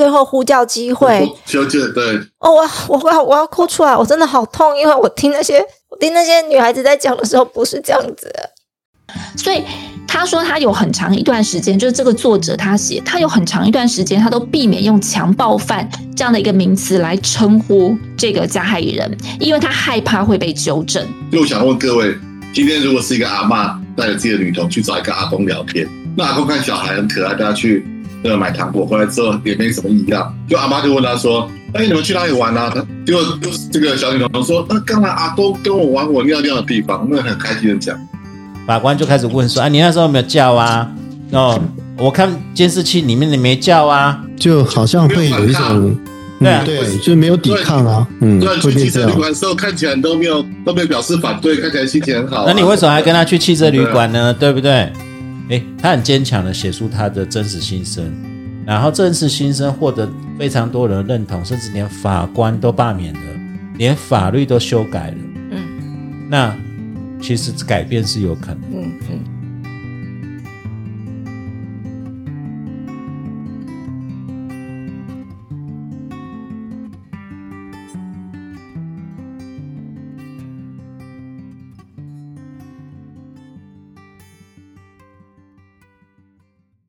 最后呼叫机会。求救，对，哦，我我我要我要哭出来，我真的好痛，因为我听那些我听那些女孩子在讲的时候不是这样子。所以他说，他有很长一段时间，就是这个作者他写，他有很长一段时间，他都避免用强暴犯这样的一个名词来称呼这个加害人，因为他害怕会被纠正。就我想问各位，今天如果是一个阿嬷带着自己的女童去找一个阿公聊天，那阿公看小孩很可爱，带他去那个买糖果，回来之后也没什么异样，就阿妈就问他说：“哎，你们去哪里玩啊？”他结果这个小女童说：“那刚才阿公跟我玩我尿尿的地方。”那很开心的讲。法官就开始问说：“啊，你那时候有没有叫啊？哦，我看监视器里面你没叫啊，就好像会有一种，对啊嗯对，就没有抵抗啊，嗯，对，会变这样去汽车旅。馆的时候看起来都没有都没有表示反对，看起来心情很好啊、那你为什么还跟他去汽车旅馆呢？对不对？诶，他很坚强的写出他的真实心声，然后真实心声获得非常多人认同，甚至连法官都罢免了，连法律都修改了。嗯那其实改变是有可能。嗯嗯，